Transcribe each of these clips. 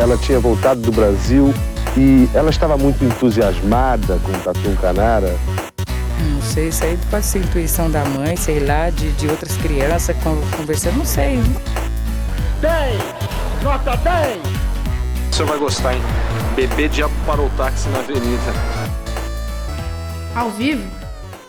ela tinha voltado do Brasil e ela estava muito entusiasmada com o Tatu Canara. Não sei, isso aí pode ser intuição da mãe, sei lá, de, de outras crianças conversando, não sei. 10! Nota 10! O senhor vai gostar, hein? Bebê diabo parou o táxi na avenida. Ao vivo?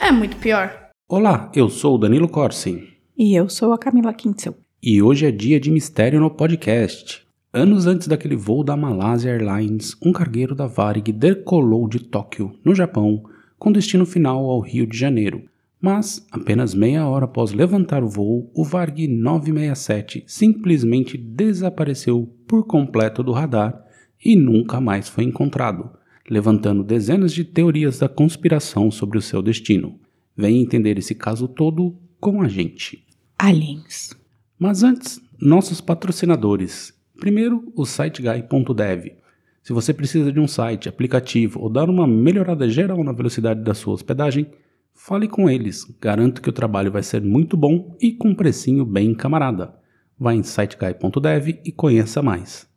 É muito pior. Olá, eu sou o Danilo Corsi. E eu sou a Camila Kintzel. E hoje é dia de mistério no podcast. Anos antes daquele voo da Malaysia Airlines, um cargueiro da Varig decolou de Tóquio, no Japão, com destino final ao Rio de Janeiro. Mas, apenas meia hora após levantar o voo, o Varg 967 simplesmente desapareceu por completo do radar e nunca mais foi encontrado, levantando dezenas de teorias da conspiração sobre o seu destino. Venha entender esse caso todo com a gente. Aliens. Mas antes, nossos patrocinadores. Primeiro, o siteguy.dev. Se você precisa de um site, aplicativo ou dar uma melhorada geral na velocidade da sua hospedagem, fale com eles. Garanto que o trabalho vai ser muito bom e com um precinho bem camarada. Vá em siteguy.dev e conheça mais.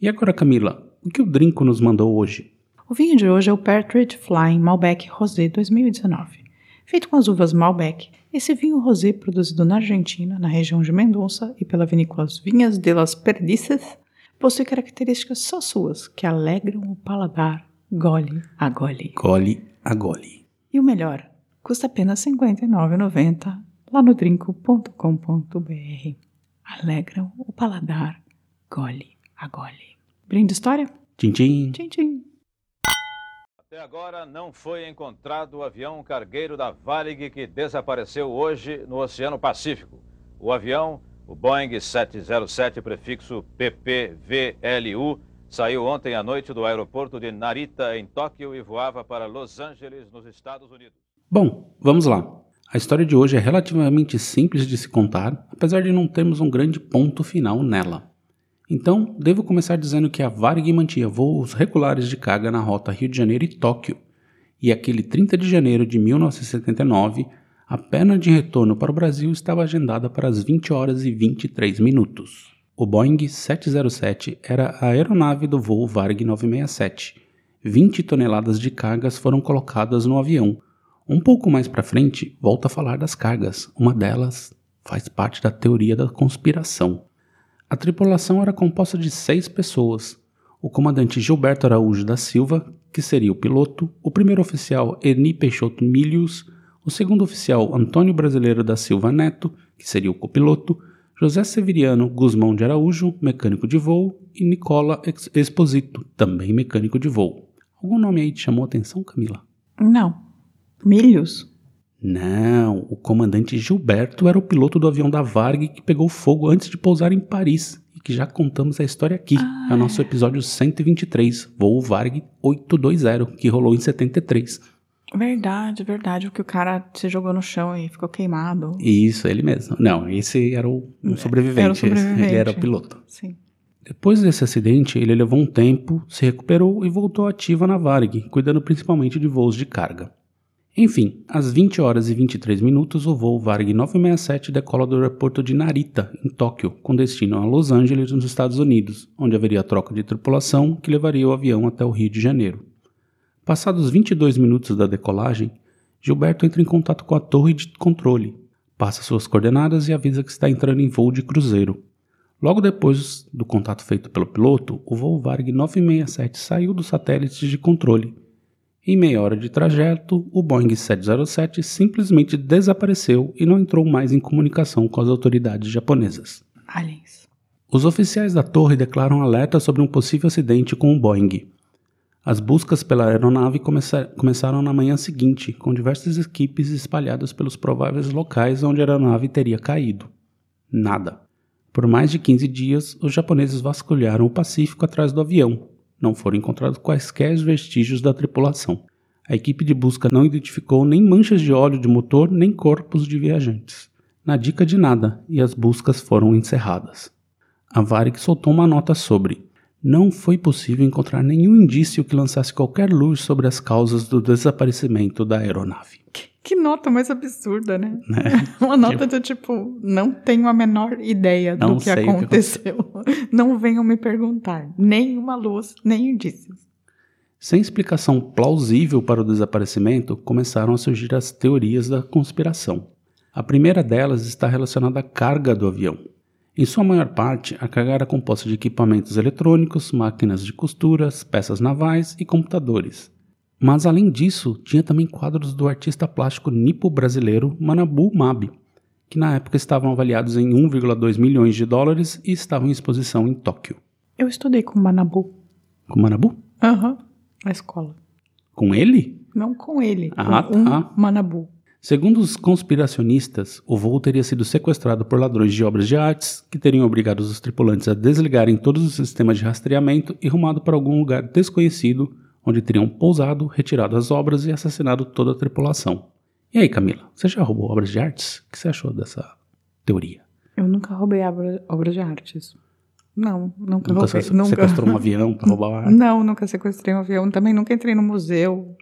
E agora, Camila, o que o Drinco nos mandou hoje? O vinho de hoje é o Partridge Flying Malbec Rosé 2019. Feito com as uvas Malbec, esse vinho rosé produzido na Argentina, na região de Mendoza e pela vinícola Vinhas de las Perdices, possui características só suas que alegram o paladar gole a gole. Gole a gole. E o melhor, custa apenas R$ 59,90 lá no drinco.com.br. Alegram o paladar gole a gole. Brinde história? Tchim, tchim. Tchim, tchim. Até agora não foi encontrado o avião cargueiro da Varig que desapareceu hoje no Oceano Pacífico. O avião, o Boeing 707 prefixo PPVLU, saiu ontem à noite do aeroporto de Narita, em Tóquio, e voava para Los Angeles, nos Estados Unidos. Bom, vamos lá. A história de hoje é relativamente simples de se contar, apesar de não termos um grande ponto final nela. Então, devo começar dizendo que a Varig mantinha voos regulares de carga na rota Rio de Janeiro e Tóquio, e aquele 30 de janeiro de 1979, a perna de retorno para o Brasil estava agendada para as 20 horas e 23 minutos. O Boeing 707 era a aeronave do voo Varg 967. 20 toneladas de cargas foram colocadas no avião. Um pouco mais para frente, volto a falar das cargas. Uma delas faz parte da teoria da conspiração. A tripulação era composta de seis pessoas: o comandante Gilberto Araújo da Silva, que seria o piloto, o primeiro oficial Eni Peixoto Milius, o segundo oficial Antônio Brasileiro da Silva Neto, que seria o copiloto, José Severiano Guzmão de Araújo, mecânico de voo, e Nicola Exposito, também mecânico de voo. Algum nome aí te chamou a atenção, Camila? Não. Milhos? Não, o comandante Gilberto era o piloto do avião da Varg que pegou fogo antes de pousar em Paris e que já contamos a história aqui, Ah, é o nosso episódio 123, voo Varg 820, que rolou em 73. Verdade, verdade. O que o cara se jogou no chão e ficou queimado. Isso, ele mesmo. Não, esse era o um sobrevivente, Era o sobrevivente. ele era o piloto. Sim. Depois desse acidente, ele levou um tempo, se recuperou e voltou ativa na Varg, cuidando principalmente de voos de carga. Enfim, às 20 horas e 23 minutos, o voo Varg 967 decola do aeroporto de Narita, em Tóquio, com destino a Los Angeles, nos Estados Unidos, onde haveria troca de tripulação que levaria o avião até o Rio de Janeiro. Passados 22 minutos da decolagem, Gilberto entra em contato com a torre de controle, passa suas coordenadas e avisa que está entrando em voo de cruzeiro. Logo depois do contato feito pelo piloto, o voo Varg 967 saiu dos satélites de controle. Em meia hora de trajeto, o Boeing 707 simplesmente desapareceu e não entrou mais em comunicação com as autoridades japonesas. Aliens. Os oficiais da torre declaram alerta sobre um possível acidente com o Boeing. As buscas pela aeronave começa- começaram na manhã seguinte, com diversas equipes espalhadas pelos prováveis locais onde a aeronave teria caído. Nada. Por mais de 15 dias, os japoneses vasculharam o Pacífico atrás do avião. Não foram encontrados quaisquer vestígios da tripulação. A equipe de busca não identificou nem manchas de óleo de motor nem corpos de viajantes. Na dica de nada, e as buscas foram encerradas. A Varig soltou uma nota sobre não foi possível encontrar nenhum indício que lançasse qualquer luz sobre as causas do desaparecimento da aeronave. Que nota mais absurda, né? Né? Uma nota do tipo, não tenho a menor ideia Não do que o que aconteceu. não venham me perguntar. Nenhuma luz, nem indícios. Sem explicação plausível para o desaparecimento, começaram a surgir as teorias da conspiração. A primeira delas está relacionada à carga do avião. Em sua maior parte, a carga era composta de equipamentos eletrônicos, máquinas de costuras, peças navais e computadores. Mas além disso, tinha também quadros do artista plástico nipo-brasileiro Manabu Mabe, que na época estavam avaliados em 1,2 milhões de dólares e estavam em exposição em Tóquio. Eu estudei com Manabu. Com Manabu? Aham. Na escola. Com ele? Não com ele. Ah, com um tá. Manabu. Segundo os conspiracionistas, o voo teria sido sequestrado por ladrões de obras de artes, que teriam obrigado os tripulantes a desligarem todos os sistemas de rastreamento e rumado para algum lugar desconhecido, onde teriam pousado, retirado as obras e assassinado toda a tripulação. E aí, Camila, você já roubou obras de artes? O que você achou dessa teoria? Eu nunca roubei obra, obras de artes. Não, nunca, Nunca roubei. se- nunca. sequestrou um avião para roubar arte? Não, nunca sequestrei um avião. Também nunca entrei no museu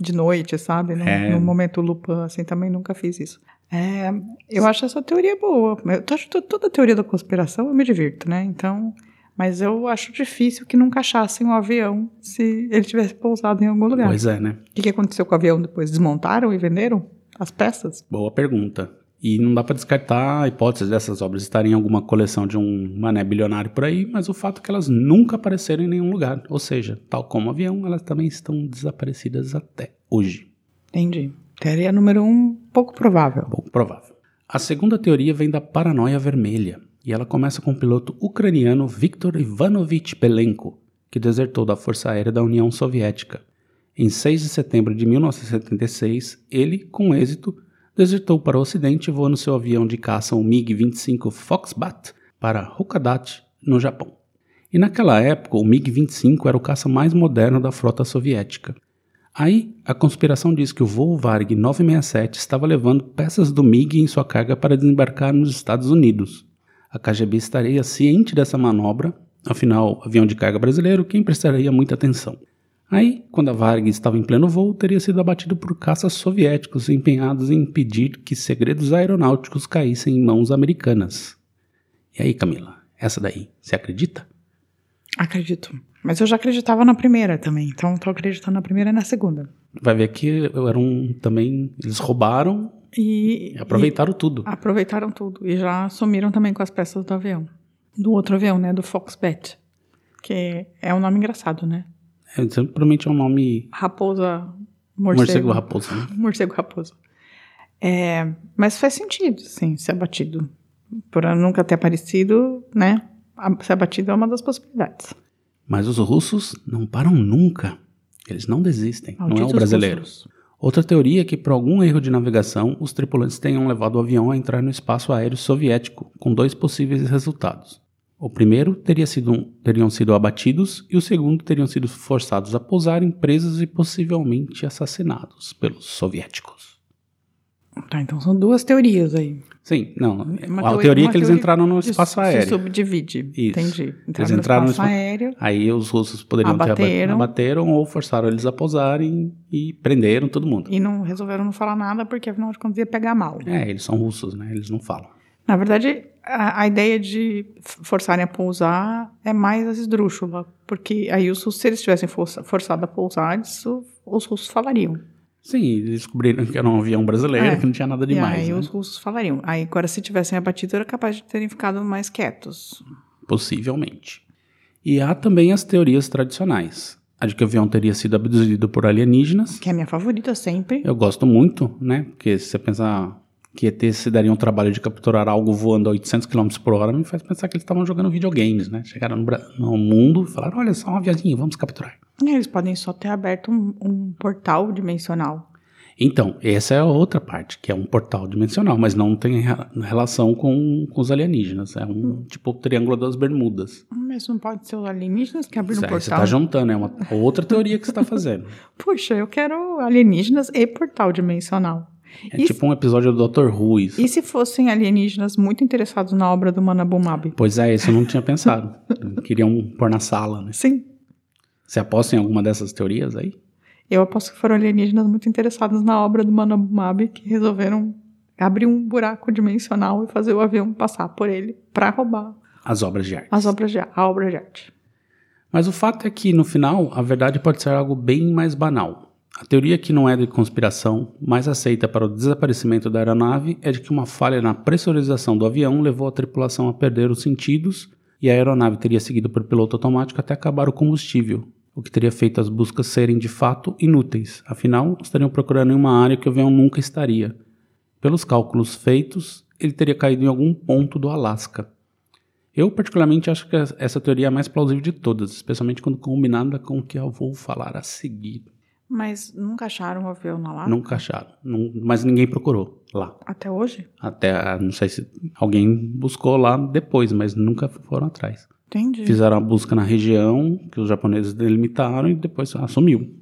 de noite, sabe? No, É. no momento Lupin, assim, também nunca fiz isso. É, eu acho essa teoria boa. Eu acho toda teoria da conspiração eu me divirto, né? Então, mas eu acho difícil que nunca achassem um avião se ele tivesse pousado em algum lugar. Pois é, né? O que aconteceu com o avião depois? Desmontaram e venderam as peças? Boa pergunta. E não dá para descartar a hipótese dessas obras estarem em alguma coleção de um mané bilionário por aí, mas o fato é que elas nunca apareceram em nenhum lugar. Ou seja, tal como o avião, elas também estão desaparecidas até hoje. Entendi. Teoria número um, pouco provável. Pouco provável. A segunda teoria vem da paranoia vermelha, e ela começa com o piloto ucraniano Viktor Ivanovich Pelenko, que desertou da Força Aérea da União Soviética. Em 6 de setembro de 1976, ele, com êxito, desertou para o Ocidente voando seu avião de caça, o MiG-25 Foxbat, para Hokkaido, no Japão. E naquela época, o MiG-25 era o caça mais moderno da frota soviética. Aí, a conspiração diz que o voo Varg 967 estava levando peças do MiG em sua carga para desembarcar nos Estados Unidos. A KGB estaria ciente dessa manobra, afinal, avião de carga brasileiro, quem prestaria muita atenção? Aí, quando a Varg estava em pleno voo, teria sido abatido por caças soviéticos empenhados em impedir que segredos aeronáuticos caíssem em mãos americanas. E aí, Camila, essa daí, você acredita? Acredito. Mas eu já acreditava na primeira também. Então, tô acreditando na primeira e na segunda. Vai ver que eram também. Eles roubaram E, e aproveitaram tudo. e aproveitaram tudo. E já sumiram também com as peças do avião. Do outro avião, né? Do Foxbat. Que é um nome engraçado, né? É, provavelmente é um nome. Raposa Morcego, morcego. raposa. Né? Morcego raposa. É, mas faz sentido, sim, ser abatido. Por nunca ter aparecido, né? Ser abatido é uma das possibilidades. Mas os russos não param nunca. Eles não desistem. não é o brasileiro. russos. Outra teoria é que, por algum erro de navegação, os tripulantes tenham levado o avião a entrar no espaço aéreo soviético, com dois possíveis resultados. O primeiro teria sido teriam sido abatidos e o segundo teriam sido forçados a pousarem presos e possivelmente assassinados pelos soviéticos. Tá, então são duas teorias aí. Sim, não. Uma a teo- teoria é que eles teoria entraram no Se- espaço se aéreo. subdivide. Isso. Entendi. Eles Entraram entraram no no espaço espaço- aéreo. Aí os russos poderiam ter aba- Abateram. abateram ou forçaram eles a pousarem e prenderam todo mundo. E não resolveram não falar nada porque afinal de contas ia pegar mal. É, eles são russos, né? Eles não falam. Na verdade, a, a ideia de forçarem a pousar é mais esdrúxula. Porque aí os russos, se eles tivessem força- forçado a pousar, isso, os russos falariam. Sim, eles descobriram que era um avião brasileiro, É. que não tinha nada e demais. aí né? os russos falariam. Aí agora, se tivessem abatido, era capaz de terem ficado mais quietos. Possivelmente. E há também as teorias tradicionais. A de que o avião teria sido abduzido por alienígenas. Que é a minha favorita sempre. Eu gosto muito, né? Porque se você pensar que ET se daria um trabalho de capturar algo voando a 800 km por hora, me faz pensar que eles estavam jogando videogames, né? Chegaram no, no mundo e falaram, olha só um aviãozinho, vamos capturar. E Eles podem só ter aberto um, um portal dimensional. Então, essa é a outra parte, que é um portal dimensional, mas não tem re- relação com, com os alienígenas. É um tipo o Triângulo das Bermudas. Mas não pode ser os alienígenas que abriram o você portal. está juntando, é uma outra teoria que você está fazendo. Puxa, eu quero alienígenas e portal dimensional. É E tipo um episódio do Dr. Who isso. E se fossem alienígenas muito interessados na obra do Manabumab? Pois é, isso eu não tinha pensado. Queriam pôr na sala, né? Sim. Você aposta em alguma dessas teorias aí? Eu aposto que foram alienígenas muito interessados na obra do Manabumab que resolveram abrir um buraco dimensional e fazer o avião passar por ele para roubar As obras de arte. as obras de, a obra de arte. Mas o fato é que, no final, a verdade pode ser algo bem mais banal. A teoria que não é de conspiração, mais aceita para o desaparecimento da aeronave, é de que uma falha na pressurização do avião levou a tripulação a perder os sentidos e a aeronave teria seguido por piloto automático até acabar o combustível, o que teria feito as buscas serem de fato inúteis, afinal, estariam procurando em uma área que o avião nunca estaria. Pelos cálculos feitos, ele teria caído em algum ponto do Alasca. Eu, particularmente, acho que essa teoria é a mais plausível de todas, especialmente quando combinada com o que eu vou falar a seguir. Mas nunca acharam o avião na Alasca? Nunca acharam, Nun- mas ninguém procurou lá. Até hoje? Até, não sei se alguém buscou lá depois, mas nunca foram atrás. Entendi. Fizeram a busca na região que os japoneses delimitaram e depois assumiu.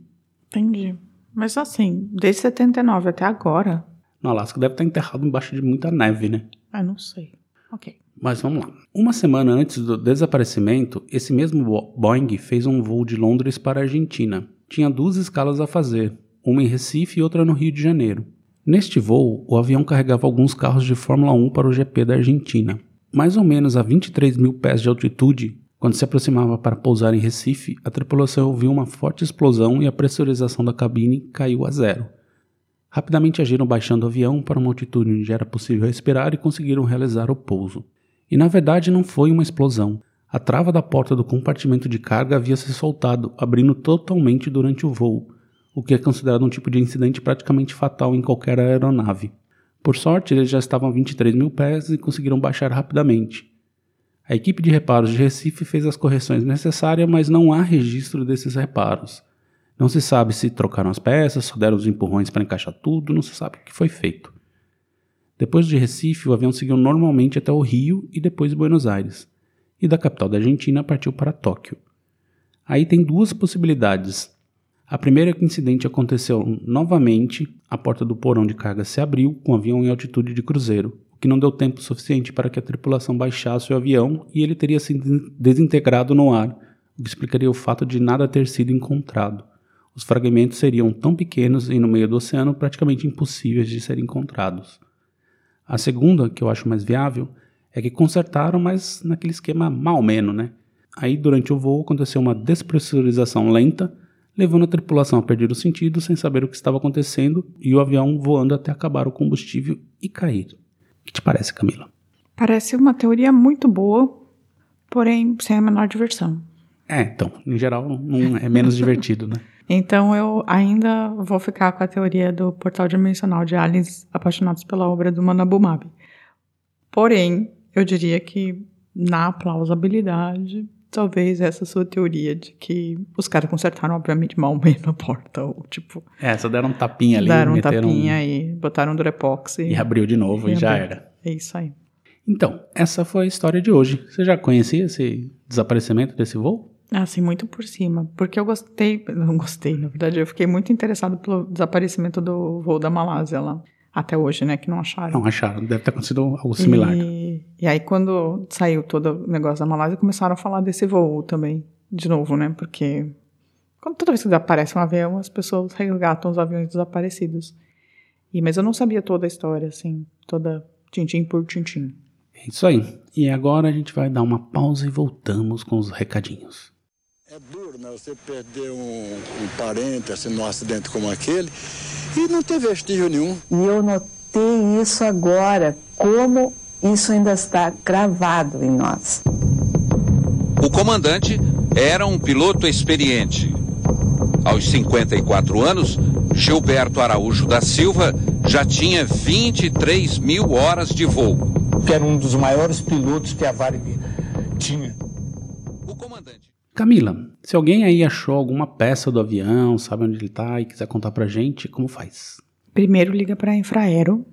Entendi. Mas assim, desde 79 até agora, No Alasca deve estar enterrado embaixo de muita neve, né? eu não sei. Ok. Mas vamos lá. Uma semana antes do desaparecimento, esse mesmo Bo- Boeing fez um voo de Londres para a Argentina. Tinha duas escalas a fazer, uma em Recife e outra no Rio de Janeiro. Neste voo, o avião carregava alguns carros de Fórmula 1 para o GP da Argentina. Mais ou menos a 23 mil pés de altitude, quando se aproximava para pousar em Recife, a tripulação ouviu uma forte explosão e a pressurização da cabine caiu a zero. Rapidamente agiram baixando o avião para uma altitude onde era possível respirar e conseguiram realizar o pouso. E na verdade não foi uma explosão. A trava da porta do compartimento de carga havia se soltado, abrindo totalmente durante o voo, o que é considerado um tipo de incidente praticamente fatal em qualquer aeronave. Por sorte, eles já estavam a 23 mil pés e conseguiram baixar rapidamente. A equipe de reparos de Recife fez as correções necessárias, mas não há registro desses reparos. Não se sabe se trocaram as peças, só deram os empurrões para encaixar tudo, não se sabe o que foi feito. Depois de Recife, o avião seguiu normalmente até o Rio e depois Buenos Aires, e da capital da Argentina partiu para Tóquio. Aí tem duas possibilidades. A primeira é que o incidente aconteceu novamente, a porta do porão de carga se abriu com o avião em altitude de cruzeiro, o que não deu tempo suficiente para que a tripulação baixasse o avião e ele teria sido desintegrado no ar, o que explicaria o fato de nada ter sido encontrado. Os fragmentos seriam tão pequenos e no meio do oceano praticamente impossíveis de serem encontrados. A segunda, que eu acho mais viável, é que consertaram, mas naquele esquema mal menos, né? Aí, durante o voo, aconteceu uma despressurização lenta, levando a tripulação a perder o sentido sem saber o que estava acontecendo e o avião voando até acabar o combustível e cair. O que te parece, Camila? Parece uma teoria muito boa, porém sem a menor diversão. É, então, em geral, não é menos divertido, né? Então eu ainda vou ficar com a teoria do portal dimensional de aliens apaixonados pela obra do Manabumab. Porém, eu diria que na plausibilidade, talvez essa sua teoria de que os caras consertaram, obviamente, mal menos a porta, ou tipo, É, só deram um tapinha ali, deram um tapinha e botaram um durepox e, e abriu de novo e, já abriu. era. É isso aí. Então, essa foi a história de hoje. Você já conhecia esse desaparecimento desse voo? Assim, muito por cima. Porque eu gostei, não gostei, na verdade, eu fiquei muito interessado pelo desaparecimento do voo da Malásia lá. Até hoje, né, que não acharam. Não acharam, deve ter acontecido algo similar. E, e aí, quando saiu todo o negócio da Malásia, começaram a falar desse voo também, de novo, né? Porque quando, toda vez que aparece um avião, as pessoas resgatam os aviões desaparecidos. E, mas eu não sabia toda a história, assim, toda tintim por tintim. É isso aí. E agora a gente vai dar uma pausa e voltamos com os recadinhos. É duro, né? Você perder um, um parente assim, num acidente como aquele e não ter vestígio nenhum. E eu notei isso agora, como isso ainda está gravado em nós. O comandante era um piloto experiente. Aos 54 anos, Gilberto Araújo da Silva já tinha 23 mil horas de voo. Que era um dos maiores pilotos que a Varig tinha. O comandante. Camila, se alguém aí achou alguma peça do avião, sabe onde ele tá e quiser contar pra gente, como faz? Primeiro liga para a Infraero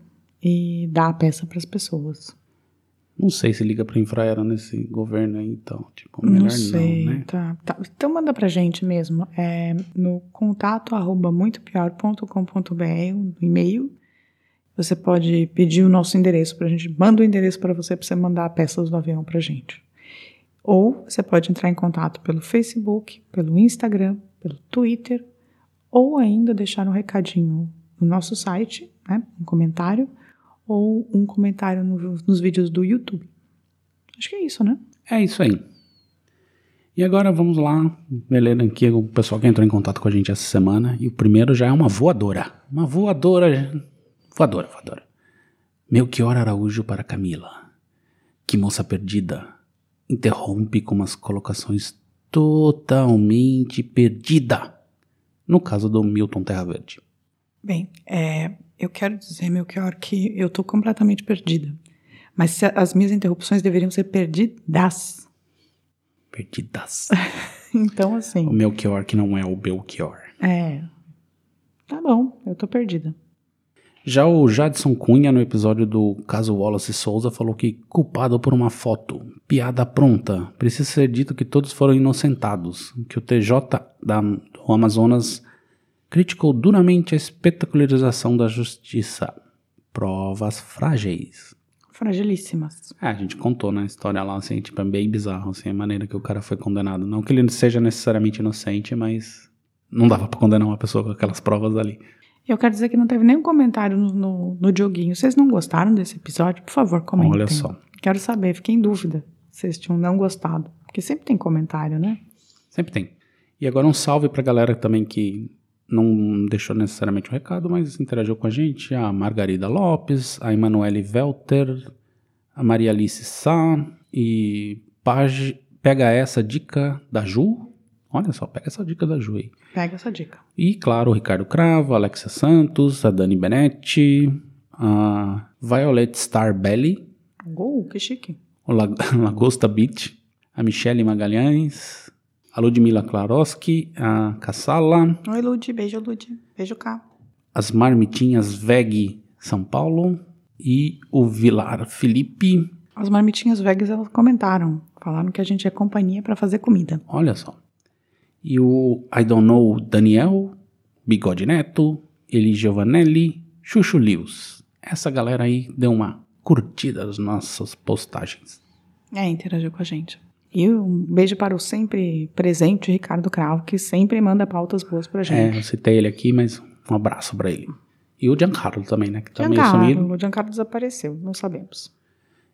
e dá a peça para as pessoas. Não sei se liga pra Infraero nesse governo aí, então. Tipo, melhor não sei, não, né? tá, tá. Então manda pra gente mesmo. É no contato arroba muitopior.com.br, no e-mail. Você pode pedir o nosso endereço para a gente, manda o endereço para você para você mandar peças do avião para a gente. Ou você pode entrar em contato pelo Facebook, pelo Instagram, pelo Twitter, ou ainda deixar um recadinho no nosso site, né, um comentário, ou um comentário no, nos vídeos do YouTube. Acho que é isso, né? É isso aí. E agora vamos lá, beleza, aqui o pessoal que entrou em contato com a gente essa semana, e o primeiro já é uma voadora. Uma voadora, voadora, voadora. Melchior Araújo para Camila. Que moça perdida. Interrompe com umas colocações totalmente perdida. No caso do Milton Terra Verde. Bem, é, eu quero dizer, Melchior, que eu tô completamente perdida. Mas se as minhas interrupções deveriam ser perdidas. Perdidas. então, assim. O Melchior que não é o Belchior. É. Tá bom, eu tô perdida. Já o Jadson Cunha, no episódio do caso Wallace Souza, falou que culpado por uma foto, piada pronta, precisa ser dito que todos foram inocentados, que o TJ da, do Amazonas criticou duramente a espetacularização da justiça. Provas frágeis. Fragilíssimas. É, a gente contou na história lá, assim, tipo, é bem bizarro, assim, a maneira que o cara foi condenado. Não que ele seja necessariamente inocente, mas não dava pra condenar uma pessoa com aquelas provas ali. Eu quero dizer que não teve nenhum comentário no, no, no joguinho. Vocês não gostaram desse episódio? Por favor, comentem. Olha só. Quero saber, fiquei em dúvida se vocês tinham não gostado. Porque sempre tem comentário, né? Sempre tem. E agora um salve pra galera também que não deixou necessariamente um recado, mas interagiu com a gente. A Margarida Lopes, a Emanuele Welter, a Maria Alice Sá e Page, pega essa dica da Ju. Olha só, pega essa dica da Ju aí. Pega essa dica. E, claro, o Ricardo Cravo, a Alexia Santos, a Dani Benetti, a Violet Star Belly, Oh, que chique. o La- Lagosta Beach, a Michele Magalhães, a Ludmila Klaroski, a Cassala, Oi, Lud. Beijo, Lud. Beijo cá. as Marmitinhas Veg São Paulo e o Vilar Felipe. As marmitinhas vegas, elas comentaram. Falaram que a gente é companhia pra fazer comida. Olha só. E o I Don't Know Daniel, Bigode Neto, Eli Giovanelli, Chuchu Lewis. Essa galera aí deu uma curtida nas nossas postagens. É, interagiu com a gente. E um beijo para o sempre presente Ricardo Cravo, que sempre manda pautas boas pra É, gente. eu citei ele aqui, mas um abraço pra ele. E o Giancarlo também, né? Que tá meio sumido. Giancarlo, o Giancarlo desapareceu, não sabemos.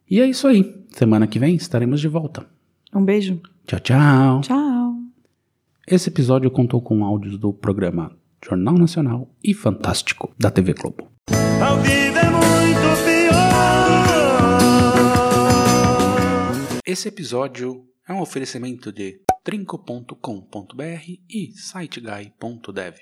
E é isso aí. Semana que vem estaremos de volta. Um beijo. Tchau, tchau. Tchau. Esse episódio contou com áudios do programa Jornal Nacional e Fantástico da TV Globo. A vida é muito pior. Esse episódio é um oferecimento de trinco.com.br e siteguy.dev.